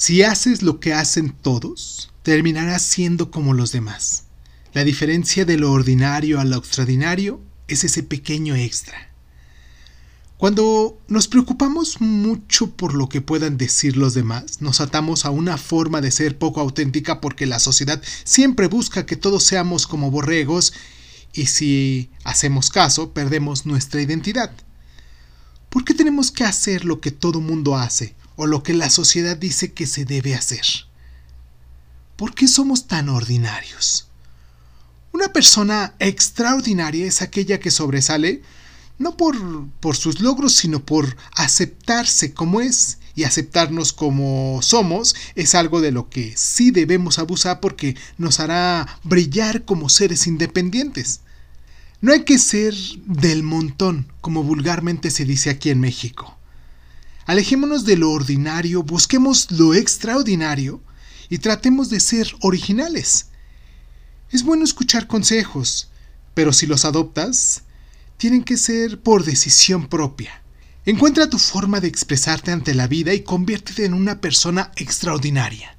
Si haces lo que hacen todos, terminarás siendo como los demás. La diferencia de lo ordinario a lo extraordinario es ese pequeño extra. Cuando nos preocupamos mucho por lo que puedan decir los demás, nos atamos a una forma de ser poco auténtica porque la sociedad siempre busca que todos seamos como borregos y si hacemos caso perdemos nuestra identidad. ¿Por qué tenemos que hacer lo que todo mundo hace o lo que la sociedad dice que se debe hacer? ¿Por qué somos tan ordinarios? Una persona extraordinaria es aquella que sobresale no por, sus logros, sino por aceptarse como es. Y aceptarnos como somos es algo de lo que sí debemos abusar porque nos hará brillar como seres independientes. No hay que ser del montón, como vulgarmente se dice aquí en México. Alejémonos de lo ordinario, busquemos lo extraordinario y tratemos de ser originales. Es bueno escuchar consejos, pero si los adoptas, tienen que ser por decisión propia. Encuentra tu forma de expresarte ante la vida y conviértete en una persona extraordinaria.